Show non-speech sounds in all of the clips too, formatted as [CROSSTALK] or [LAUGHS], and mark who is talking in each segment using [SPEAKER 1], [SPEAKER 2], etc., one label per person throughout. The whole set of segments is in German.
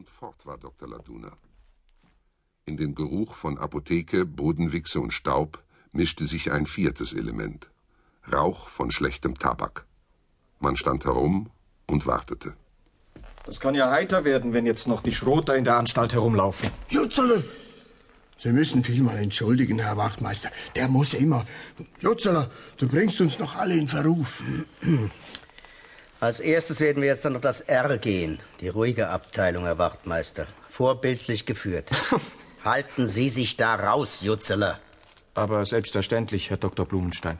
[SPEAKER 1] Und fort war Dr. Laduna. In den Geruch von Apotheke, Bodenwichse und Staub mischte sich ein viertes Element. Rauch von schlechtem Tabak. Man stand herum und wartete.
[SPEAKER 2] Das kann ja heiter werden, wenn jetzt noch die Schroter in der Anstalt herumlaufen.
[SPEAKER 3] Jutzeler! Sie müssen vielmal entschuldigen, Herr Wachtmeister. Der muss immer. Jutzeler, du bringst uns noch alle in Verruf.
[SPEAKER 4] Als erstes werden wir jetzt dann auf das R gehen. Die ruhige Abteilung, Herr Wachtmeister. Vorbildlich geführt. [LAUGHS] Halten Sie sich da raus, Jutzeler.
[SPEAKER 2] Aber selbstverständlich, Herr Dr. Blumenstein.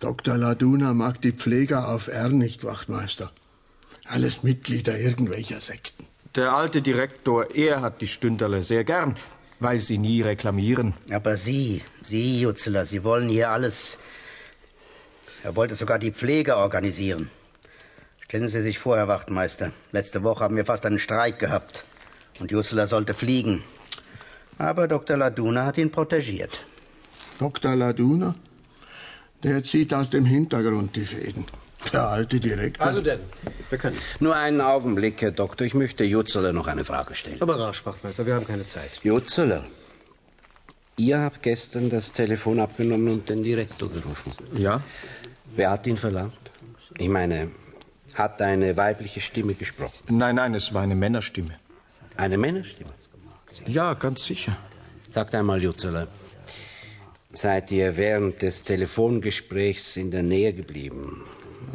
[SPEAKER 3] Dr. Laduna mag die Pfleger auf R nicht, Wachtmeister. Alles Mitglieder irgendwelcher Sekten.
[SPEAKER 2] Der alte Direktor, er hat die Stünderle sehr gern, weil sie nie reklamieren.
[SPEAKER 4] Aber Sie, Sie, Jutzeler, Sie wollen hier alles. Er wollte sogar die Pflege organisieren. Stellen Sie sich vor, Herr Wachtmeister. Letzte Woche haben wir fast einen Streik gehabt. Und Jutzeler sollte fliegen. Aber Dr. Laduna hat ihn protegiert.
[SPEAKER 3] Dr. Laduna? Der zieht aus dem Hintergrund die Fäden. Der alte Direktor.
[SPEAKER 5] Also denn, wir können.
[SPEAKER 4] Nur einen Augenblick, Herr Doktor. Ich möchte Jutzeler noch eine Frage stellen.
[SPEAKER 5] Aber rasch, Wachtmeister, wir haben keine Zeit.
[SPEAKER 4] Jutzeler, ihr habt gestern das Telefon abgenommen und den Direktor gerufen.
[SPEAKER 2] Ja?
[SPEAKER 4] Wer hat ihn verlangt? Ich meine, hat eine weibliche Stimme gesprochen?
[SPEAKER 2] Nein, nein, es war eine Männerstimme.
[SPEAKER 4] Eine Männerstimme?
[SPEAKER 2] Ja, ganz sicher.
[SPEAKER 4] Sagt einmal, Jutzeler, seid ihr während des Telefongesprächs in der Nähe geblieben?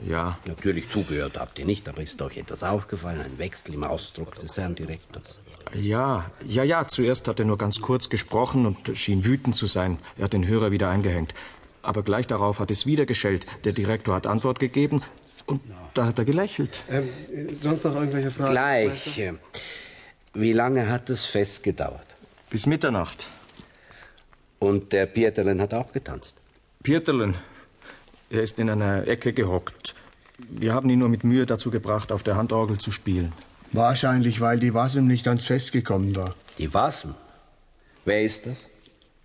[SPEAKER 2] Ja.
[SPEAKER 4] Natürlich zugehört habt ihr nicht, aber ist euch etwas aufgefallen, ein Wechsel im Ausdruck des Herrn Direktors?
[SPEAKER 2] Ja, ja, ja. Zuerst hat er nur ganz kurz gesprochen und schien wütend zu sein. Er hat den Hörer wieder eingehängt. Aber gleich darauf hat es wieder geschellt. Der Direktor hat Antwort gegeben und da hat er gelächelt.
[SPEAKER 5] Ähm, sonst noch irgendwelche Fragen?
[SPEAKER 4] Gleich. Wie lange hat es Fest gedauert?
[SPEAKER 2] Bis Mitternacht.
[SPEAKER 4] Und der Pieterlen hat auch getanzt?
[SPEAKER 2] Pieterlen, er ist in einer Ecke gehockt. Wir haben ihn nur mit Mühe dazu gebracht, auf der Handorgel zu spielen.
[SPEAKER 3] Wahrscheinlich, weil die Wasem nicht ans Fest gekommen war.
[SPEAKER 4] Die Wasem? Wer ist das?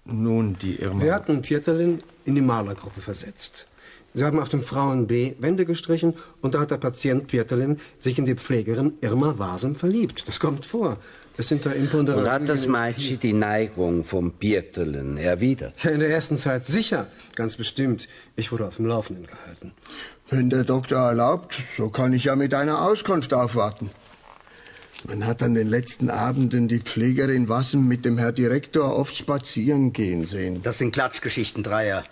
[SPEAKER 2] Nun, die Irma.
[SPEAKER 5] Wir hatten Pieterlin in die Malergruppe versetzt. Sie haben auf dem Frauen B Wände gestrichen und da hat der Patient Pieterlin sich in die Pflegerin Irma Wasem verliebt. Das kommt vor. Es sind da Imponderablen.
[SPEAKER 4] Und hat das Mädchen die Neigung vom Pieterlen erwidert?
[SPEAKER 5] Ja, in der ersten Zeit sicher. Ganz bestimmt. Ich wurde auf dem Laufenden gehalten.
[SPEAKER 3] Wenn der Doktor erlaubt, so kann ich ja mit einer Auskunft aufwarten. Man hat an den letzten Abenden die Pflegerin Wassen mit dem Herr Direktor oft spazieren gehen sehen.
[SPEAKER 4] Das sind Klatschgeschichten, Dreier.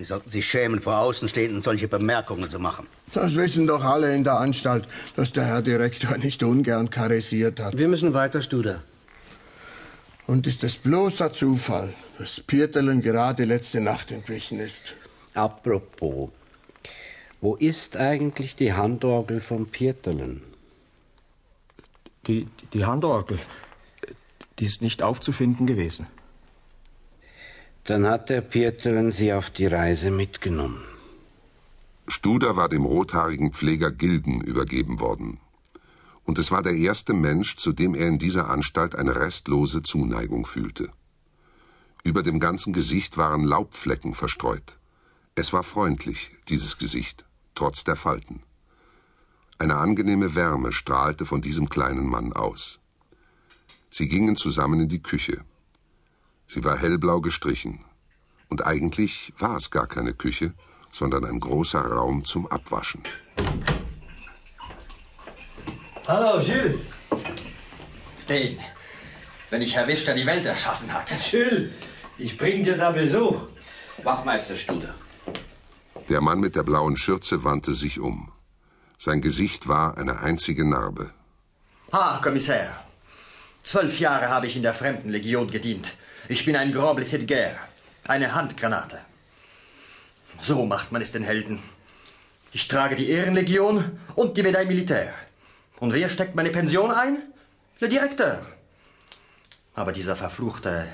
[SPEAKER 4] Sie sollten sich schämen, vor Außenstehenden solche Bemerkungen zu machen.
[SPEAKER 3] Das wissen doch alle in der Anstalt, dass der Herr Direktor nicht ungern karessiert hat.
[SPEAKER 5] Wir müssen weiter, Studer.
[SPEAKER 3] Und ist es bloßer Zufall, dass Pieterlen gerade letzte Nacht entwichen ist.
[SPEAKER 4] Apropos, wo ist eigentlich die Handorgel vom Pieterlen?
[SPEAKER 2] Die, die Handorgel, die ist nicht aufzufinden gewesen.
[SPEAKER 4] Dann hat der Pieterlen sie auf die Reise mitgenommen.
[SPEAKER 1] Studer war dem rothaarigen Pfleger Gilden übergeben worden. Und es war der erste Mensch, zu dem er in dieser Anstalt eine restlose Zuneigung fühlte. Über dem ganzen Gesicht waren Laubflecken verstreut. Es war freundlich, dieses Gesicht, trotz der Falten. Eine angenehme Wärme strahlte von diesem kleinen Mann aus. Sie gingen zusammen in die Küche. Sie war hellblau gestrichen. Und eigentlich war es gar keine Küche, sondern ein großer Raum zum Abwaschen.
[SPEAKER 6] Hallo, Jules. Den, wenn ich erwischt, der die Welt erschaffen hat.
[SPEAKER 7] Jules, ich bring dir da Besuch.
[SPEAKER 4] Wachmeister Studer.
[SPEAKER 1] Der Mann mit der blauen Schürze wandte sich um. Sein Gesicht war eine einzige Narbe.
[SPEAKER 6] Ah, Kommissär. Zwölf Jahre habe ich in der Fremdenlegion gedient. Ich bin ein Grand Blessé de Guerre. Eine Handgranate. So macht man es den Helden. Ich trage die Ehrenlegion und die Medaille Militaire. Und wer steckt meine Pension ein? Le Direkteur. Aber dieser verfluchte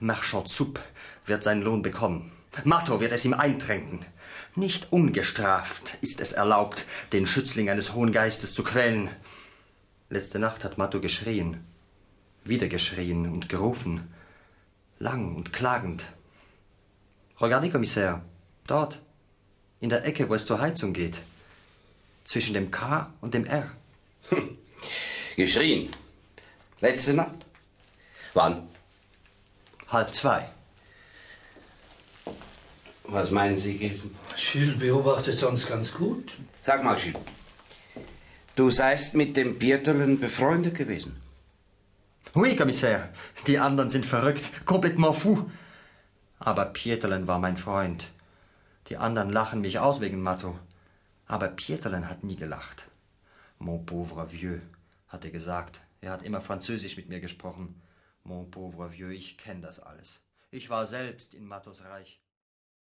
[SPEAKER 6] Marchand Soup wird seinen Lohn bekommen. Matto wird es ihm eintränken. Nicht ungestraft ist es erlaubt, den Schützling eines hohen Geistes zu quälen. Letzte Nacht hat Matto geschrien, wieder geschrien und gerufen, lang und klagend. Regardez, Kommissär, dort, in der Ecke, wo es zur Heizung geht, zwischen dem K und dem R. [LAUGHS]
[SPEAKER 4] Geschrien. Letzte Nacht? Wann?
[SPEAKER 6] Halb zwei.
[SPEAKER 4] Was meinen Sie, Gilden?
[SPEAKER 5] Gilles beobachtet sonst ganz gut.
[SPEAKER 4] Sag mal, Gilles. Du seist mit dem Pieterlen befreundet gewesen.
[SPEAKER 6] Oui, Kommissär. Die anderen sind verrückt. Complètement fou. Aber Pieterlen war mein Freund. Die anderen lachen mich aus wegen Matto. Aber Pieterlen hat nie gelacht. Mon pauvre vieux, hat er gesagt. Er hat immer Französisch mit mir gesprochen. Mon pauvre vieux, ich kenne das alles. Ich war selbst in Mattos Reich.